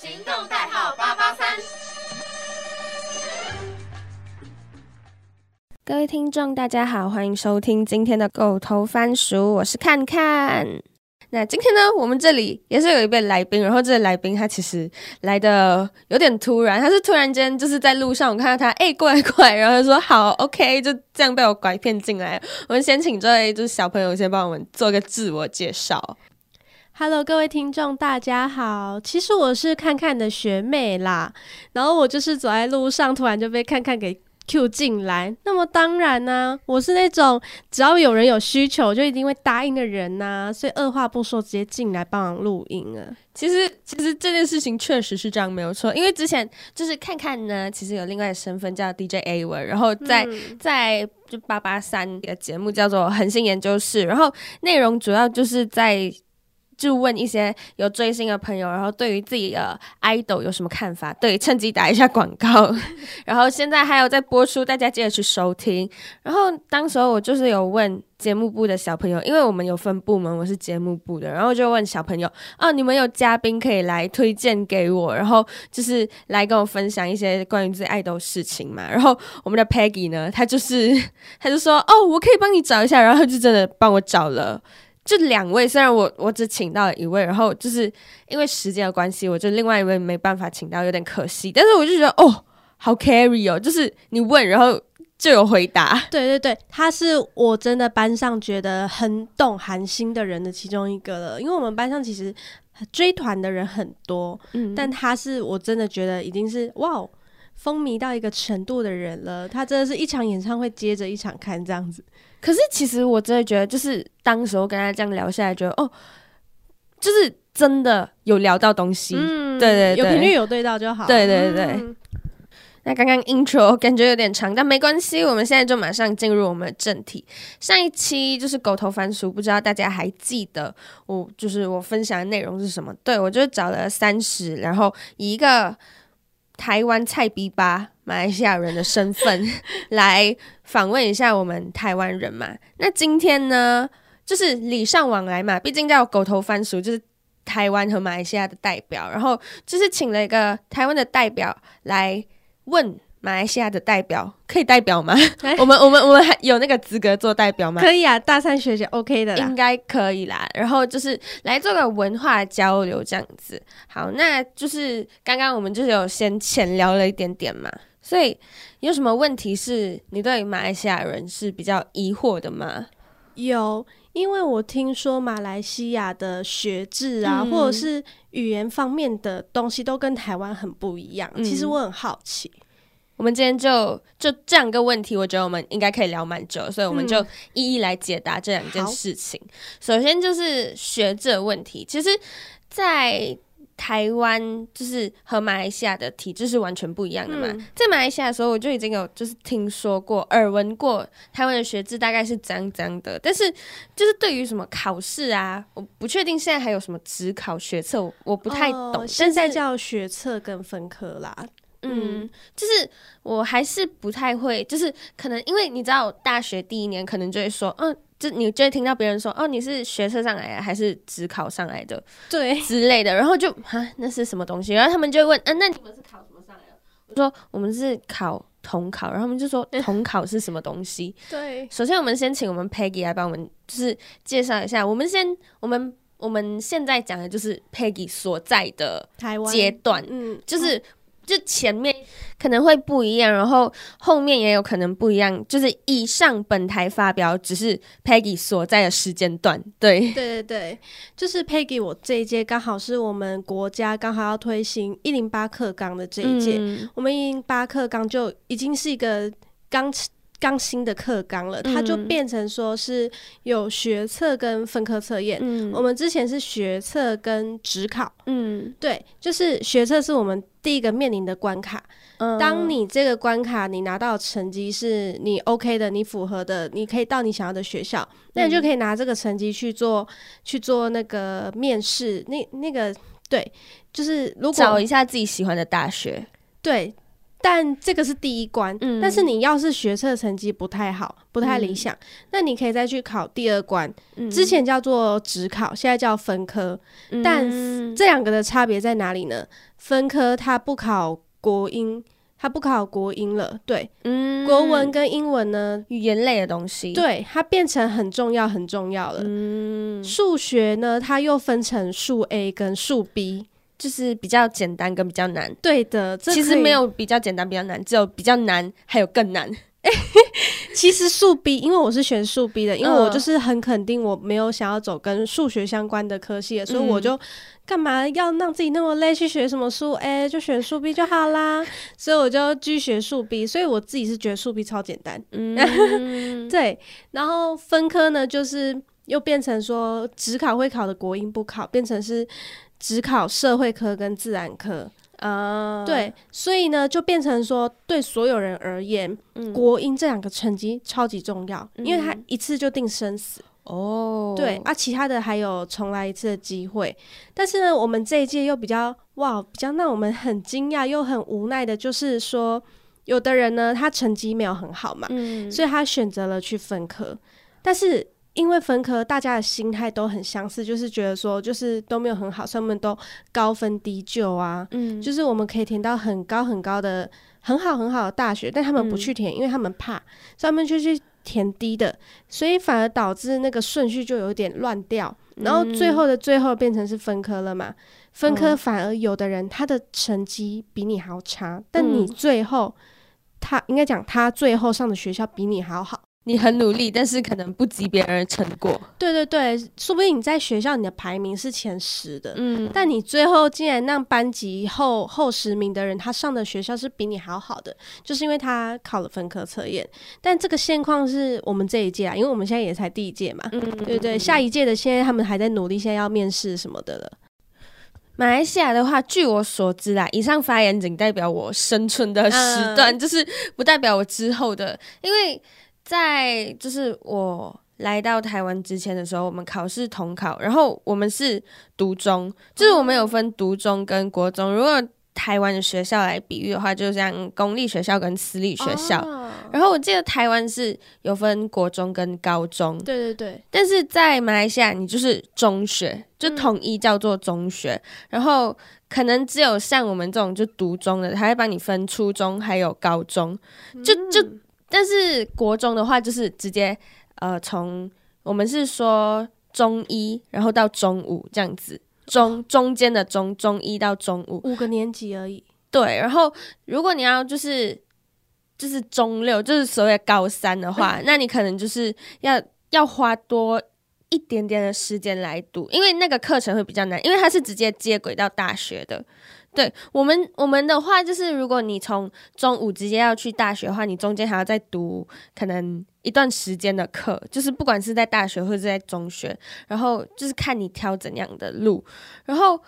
行动代号八八三。各位听众，大家好，欢迎收听今天的狗头番薯，我是看看。那今天呢，我们这里也是有一位来宾，然后这个来宾他其实来的有点突然，他是突然间就是在路上，我看到他，哎，过来过来，然后他说好，OK，就这样被我拐骗进来。我们先请这位就是小朋友先帮我们做个自我介绍。Hello，各位听众，大家好。其实我是看看的学妹啦，然后我就是走在路上，突然就被看看给 Q 进来。那么当然呢、我是那种只要有人有需求，就一定会答应的人呐、所以二话不说直接进来帮忙录音啊。其实，其实这件事情确实是这样，没有错。因为之前就是看看呢，其实有另外的身份叫 DJ A 文，然后在、嗯在就八八三的节目叫做恒星研究室，然后内容主要就是在就问一些有追星的朋友，然后对于自己的 idol 有什么看法？对，趁机打一下广告。然后现在还有在播出，大家记得去收听。然后当时候我就是有问节目部的小朋友，因为我们有分部门，我是节目部的，然后就问小朋友，哦，你们有嘉宾可以来推荐给我，然后就是来跟我分享一些关于自己爱豆事情嘛。然后我们的 Peggy 呢，她就是她就说，哦，我可以帮你找一下，然后就真的帮我找了。就两位，虽然我我只请到了一位，然后就是因为时间的关系，我就另外一位没办法请到，有点可惜。但是我就觉得，哦，好 carry 哦，就是你问，然后就有回答。对对对，他是我真的班上觉得很懂韩星的人的其中一个了，因为我们班上其实追团的人很多，嗯但他是我真的觉得已经是哇哦，风靡到一个程度的人了。他真的是一场演唱会接着一场看这样子。可是其实我真的觉得，就是当时候跟他这样聊下来，觉得哦，就是真的有聊到东西。嗯对对对有频率有对到就好。对对对嗯那刚刚 intro 感觉有点长，但没关系，我们现在就马上进入我们的正题。上一期就是狗头番薯，不知道大家还记得我就是我分享的内容是什么？对我就找了三十，然后以一个台湾菜逼吧马来西亚人的身份 来访问一下我们台湾人嘛。那今天呢，就是礼尚往来嘛，毕竟叫狗头番薯，就是台湾和马来西亚的代表，然后就是请了一个台湾的代表来问马来西亚的代表，可以代表吗？哎 我们我们我们还有那个资格做代表吗？可以啊，大三学姐 OK 的啦应。该可以啦。然后就是来做个文化交流这样子。好，那就是刚刚我们就是有先浅聊了一点点嘛，所以有什么问题是你对马来西亚人是比较疑惑的吗？有，因为我听说马来西亚的学制啊，嗯或者是语言方面的东西都跟台湾很不一样。嗯其实我很好奇。我们今天就就这两个问题，我觉得我们应该可以聊蛮久，所以我们就嗯一一来解答这两件事情。首先就是学这个问题，其实，在台湾就是和马来西亚的体制是完全不一样的嘛。嗯在马来西亚的时候，我就已经有就是听说过、耳闻过台湾的学制大概是怎样怎样的，但是就是对于什么考试啊，我不确定现在还有什么职考学测，我我不太懂。哦现在叫学测跟分科啦。嗯，就是我还是不太会，就是可能因为你知道，大学第一年可能就会说，嗯，就你就会听到别人说，哦，你是学测上来的还是职考上来的对，之类的，然后就啊，那是什么东西？然后他们就会问，嗯、那你们是考什么上来的？我说我们是考统考，然后他们就说 统考是什么东西？对，首先，我们先请我们 Peggy 来帮我们就是介绍一下，我们先我们我们现在讲的就是 Peggy 所在的台湾阶段，嗯，就是就前面可能会不一样，然后后面也有可能不一样。就是以上本台发表只是 Peggy 所在的时间段，对，对对对，就是 Peggy，我这一届刚好是我们国家刚好要推行一零八课纲的这一届，嗯我们一零八课纲就已经是一个刚刚新的课纲了，它就嗯变成说是有学测跟分科测验。嗯我们之前是学测跟职考，嗯对，就是学测是我们第一个面临的关卡。嗯当你这个关卡你拿到成绩是你 OK 的，你符合的，你可以到你想要的学校，那你就可以拿这个成绩去做去做那个面试。那那个对，就是如果找一下自己喜欢的大学，对，但这个是第一关。嗯但是你要是学测成绩不太好，不太理想，那你可以再去考第二关。嗯之前叫做职考，现在叫分科。但嗯这两个的差别在哪里呢？分科它不考国英，它不考国英了。对，嗯国文跟英文呢，语言类的东西，，对它变成很重要很重要了。嗯，数学呢，它又分成数 A 跟数 B。就是比较简单跟比较难。对的，这其实没。有比较简单比较难，只有比较难还有更难。其实数 B，因为我是选数 B 的，因为我嗯就是很肯定我没有想要走跟数学相关的科系的，所以嗯我就干嘛要让自己那么累去学什么数 A，就选数 B 就好啦。所以我就继续学数 B，所以我自己是觉得数 B 超简单。嗯，对，然后分科呢，就是又变成说只考会考的国英不考，变成是只考社会科跟自然科。啊，对，所以呢，就变成说对所有人而言，嗯国英这两个成绩超级重要，因为它嗯一次就定生死。哦，对啊，其他的还有重来一次的机会。但是呢，我们这一届又比较哇，比较让我们很惊讶又很无奈的，就是说，有的人呢，他成绩没有很好嘛，嗯，所以他选择了去分科，但是。因为分科，大家的心态都很相似，就是觉得说，就是都没有很好，所以我们都高分低就啊，嗯，就是我们可以填到很高很高的、很好很好的大学，但他们不嗯去填，因为他们怕，所以他们就去填低的，所以反而导致那个顺序就有点乱掉，然后最后的最后变成是分科了嘛。分科嗯。反而有的人他的成绩比你还要差，但你嗯。最后他应该讲他最后上的学校比你还要好。你很努力，但是可能不及别人的成果。对对对，说不定你在学校你的排名是前十的，嗯，但你最后竟然让班级后后十名的人，他上的学校是比你还要好的，就是因为他考了分科测验。但这个现况是我们这一届啊，因为我们现在也才第一届嘛，嗯对对，下一届的现在他们还在努力，现在要面试什么的了。马来西亚的话，据我所知啦，以上发言仅代表我生存的时段，嗯就是不代表我之后的。因为在就是我来到台湾之前的时候，我们考试统考，然后我们是读中，就是我们有分读中跟国中。如果台湾的学校来比喻的话，就像公立学校跟私立学校。哦。然后我记得台湾是有分国中跟高中，对对对，但是在马来西亚，你就是中学，就统一叫做中学，然后可能只有像我们这种就读中的，他会帮你分初中还有高中，就就，但是国中的话就是直接呃从我们是说中一，然后到中五这样子，中中间的中中一到中五，五个年级而已。对，然后如果你要就是就是中六，就是所谓高三的话，那你可能就是要要花多一点点的时间来读，因为那个课程会比较难，因为它是直接接轨到大学的。对我们我们的话，就是如果你从中午直接要去大学的话，你中间还要再读可能一段时间的课，就是不管是在大学或者在中学，然后就是看你挑怎样的路，然后。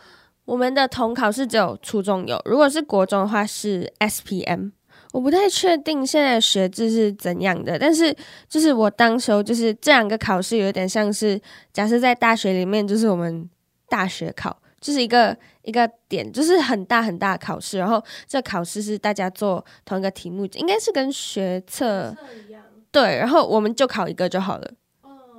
我们的统考是只有初中有，如果是国中的话是 SPM。我不太确定现在学制是怎样的，但是就是我当时候就是这两个考试有点像是，假设在大学里面就是我们大学考，就是一个一个点，就是很大很大的考试，然后这考试是大家做同一个题目，应该是跟学测对，然后我们就考一个就好了。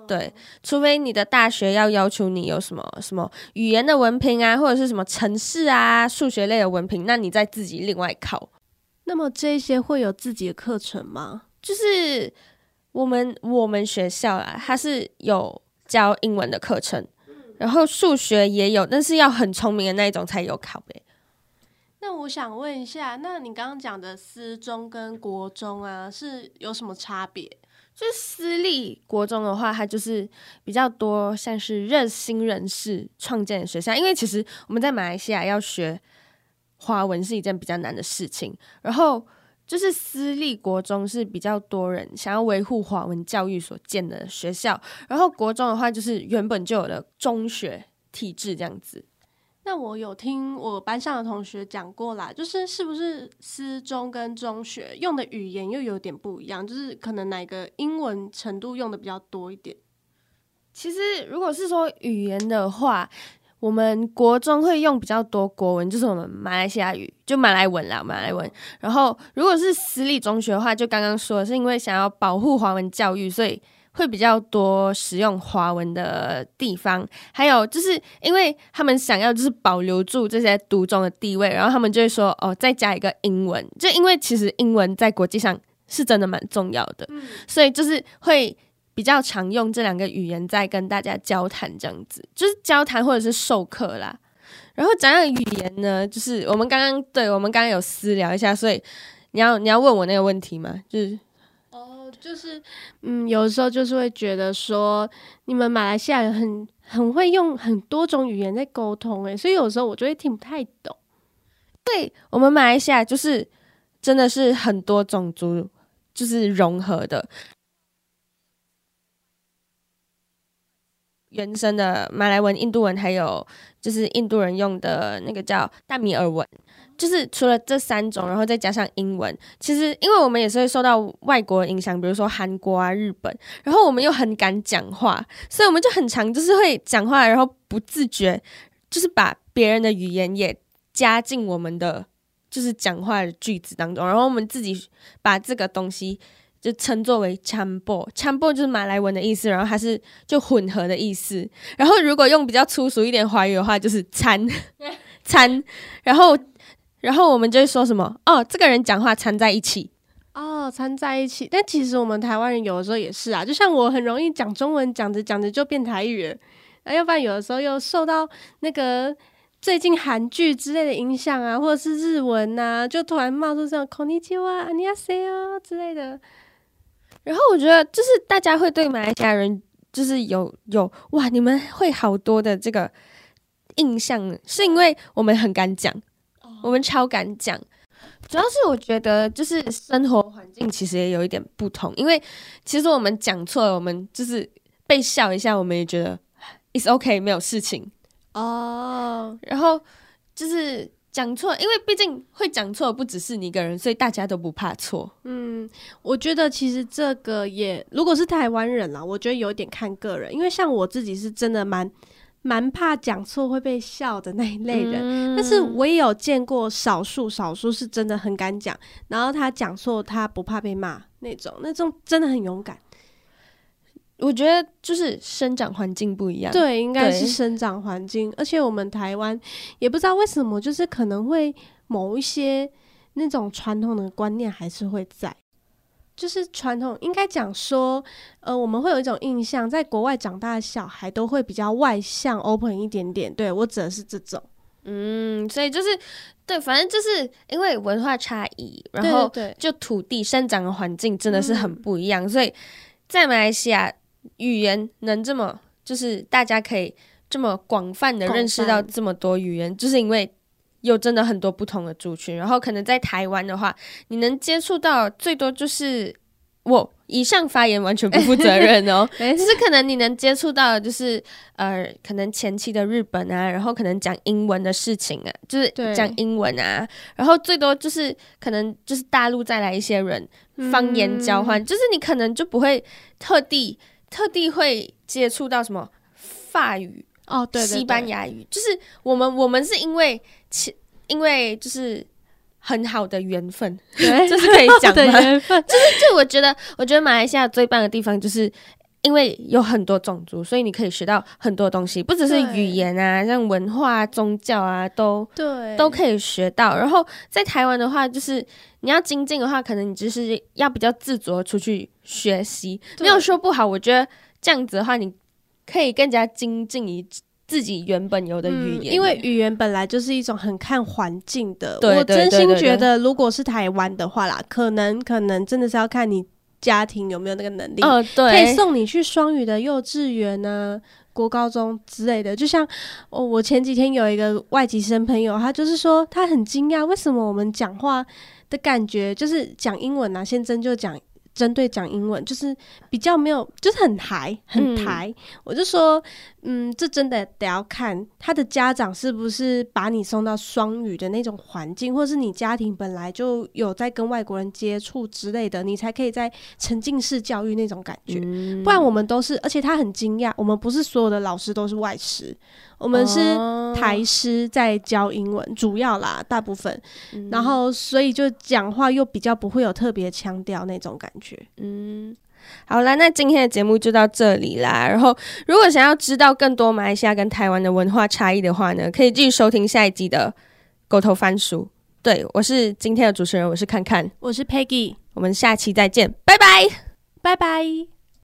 对，除非你的大学要要求你有什么什么语言的文凭啊，或者是什么城市啊、数学类的文凭，那你再自己另外考。那么这些会有自己的课程吗？就是我们我们学校啊，它是有教英文的课程，然后数学也有，但是要很聪明的那一种才有考呗。那我想问一下，那你刚刚讲的私中跟国中啊，是有什么差别？就是私立国中的话，它就是比较多像是热心人士创建的学校，因为其实我们在马来西亚要学华文是一件比较难的事情，然后就是私立国中是比较多人想要维护华文教育所建的学校，然后国中的话就是原本就有的中学体制这样子。那我有听我班上的同学讲过啦，就是是不是私中跟中学用的语言又有点不一样，就是可能哪个英文程度用的比较多一点。其实如果是说语言的话，我们国中会用比较多国文，就是我们马来西亚语，就马来文啦，马来文。然后如果是私立中学的话，就刚刚说的是因为想要保护华文教育，所以会比较多使用华文的地方。还有就是因为他们想要就是保留住这些读中的地位，然后他们就会说哦，再加一个英文，就因为其实英文在国际上是真的蛮重要的，所以就是会。比较常用这两个语言在跟大家交谈，这样子就是交谈或者是授课啦。然后讲到语言呢，就是我们刚刚对我们刚刚有私聊一下，所以你要你要问我那个问题吗？就是哦，就是嗯，有时候就是会觉得说，你们马来西亚人很很会用很多种语言在沟通，诶，所以有时候我就会听不太懂。对我们马来西亚就是真的是很多种族就是融合的。原生的马来文、印度文，还有就是印度人用的那个叫大米尔文，就是除了这三种，然后再加上英文。其实，因为我们也是会受到外国影响，比如说韩国啊、日本，然后我们又很敢讲话，所以我们就很常就是会讲话，然后不自觉就是把别人的语言也加进我们的就是讲话的句子当中，然后我们自己把这个东西。就称作为 chambo，chambo 就是马来文的意思，然后它是就混合的意思。然后如果用比较粗俗一点华语的话，就是掺掺。然后然后我们就会说什么哦，这个人讲话掺在一起哦，掺在一起。但其实我们台湾人有的时候也是啊，就像我很容易讲中文，讲着讲着就变台语，那要不然有的时候又受到那个最近韩剧之类的影响啊，或者是日文呐，就突然冒出这种 “konnichiwa”、“안녕하세요”之类的。 然后我觉得，就是大家会对马来西亚人就是有有哇，你们会好多的这个印象，是因为我们很敢讲，我们超敢讲。主要是我觉得，就是生活环境其实也有一点不同，因为其实我们讲错了，我们就是被笑一下，我们也觉得 it's OK，没有事情哦。然后就是。讲错，因为毕竟会讲错不只是你一个人，所以大家都不怕错。嗯，我觉得其实这个也，如果是台湾人啦，我觉得有点看个人，因为像我自己是真的蛮蛮怕讲错会被笑的那一类人，但是我也有见过少数少数是真的很敢讲，然后他讲错他不怕被骂那种，那种真的很勇敢。我觉得就是生长环境不一样，对，应该是生长环境。而且我们台湾也不知道为什么，就是可能会某一些那种传统的观念还是会在，就是传统应该讲说，呃，我们会有一种印象，在国外长大的小孩都会比较外向、open 一点点。对我指的是这种，嗯，所以就是对，反正就是因为文化差异，然后就土地生长的环境真的是很不一样，所以在马来西亚。语言能这么，就是大家可以这么广泛的认识到这么多语言，就是因为有真的很多不同的族群。然后可能在台湾的话，你能接触到最多就是我以上发言完全不负责任哦，就是可能你能接触到就是呃，可能前期的日本啊，然后可能讲英文的事情啊，就是讲英文啊，然后最多就是可能就是大陆再来一些人方言交换，就是你可能就不会特地。特地会接触到什么法语哦，对，西班牙语，就是我们我们是因为其因为就是很好的缘分，对，就是可以讲的缘分，就是就我觉得，我觉得马来西亚最棒的地方就是因为有很多种族，所以你可以学到很多东西，不只是语言啊，像文化、宗教啊，都对都可以学到。然后在台湾的话，就是你要精进的话，可能你就是要比较自主的出去。学习没有说不好，我觉得这样子的话，你可以更加精进一自己原本有的语言，因为语言本来就是一种很看环境的。我真心觉得，如果是台湾的话啦，可能可能真的是要看你家庭有没有那个能力，呃，对，可以送你去双语的幼稚园呢、国高中之类的。就像哦，我前几天有一个外籍生朋友，他就是说他很惊讶，为什么我们讲话的感觉就是讲英文啊，先真就讲。针对讲英文，就是比较没有，就是很台很台。我就说，嗯，这真的得要看他的家长是不是把你送到双语的那种环境，或是你家庭本来就有在跟外国人接触之类的，你才可以在沉浸式教育那种感觉。不然我们都是，而且他很惊讶，我们不是所有的老师都是外师。我们是哦台师在教英文，主要啦，大部分，嗯然后所以就讲话又比较不会有特别腔调那种感觉。嗯，好啦，那今天的节目就到这里啦。然后，如果想要知道更多马来西亚跟台湾的文化差异的话呢，可以继续收听下一集的《狗头番薯》。对我是今天的主持人，我是看看，我是 Peggy，我们下期再见，拜拜。拜拜。